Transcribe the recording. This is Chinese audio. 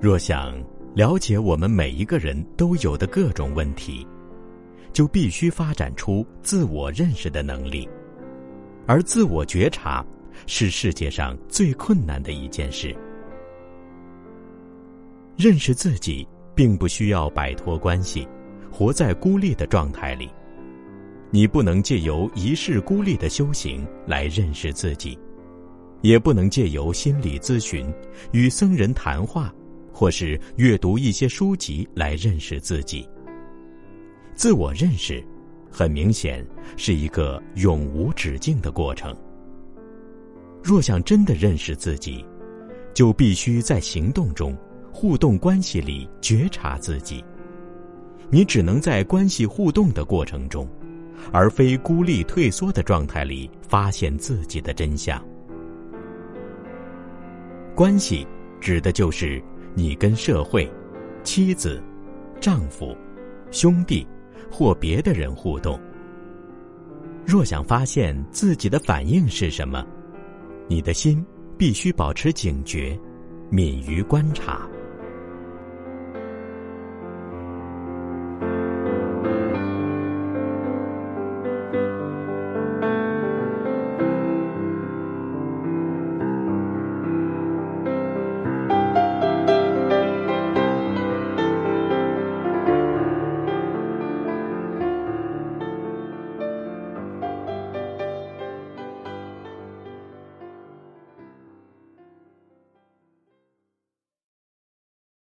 若想了解我们每一个人都有的各种问题，就必须发展出自我认识的能力，而自我觉察是世界上最困难的一件事。认识自己，并不需要摆脱关系，活在孤立的状态里。你不能借由一世孤立的修行来认识自己，也不能借由心理咨询、与僧人谈话，或是阅读一些书籍来认识自己。自我认识，很明显是一个永无止境的过程。若想真的认识自己，就必须在行动中、互动关系里觉察自己。你只能在关系互动的过程中。而非孤立退缩的状态里发现自己的真相。关系指的就是你跟社会、妻子、丈夫、兄弟或别的人互动。若想发现自己的反应是什么，你的心必须保持警觉，敏于观察。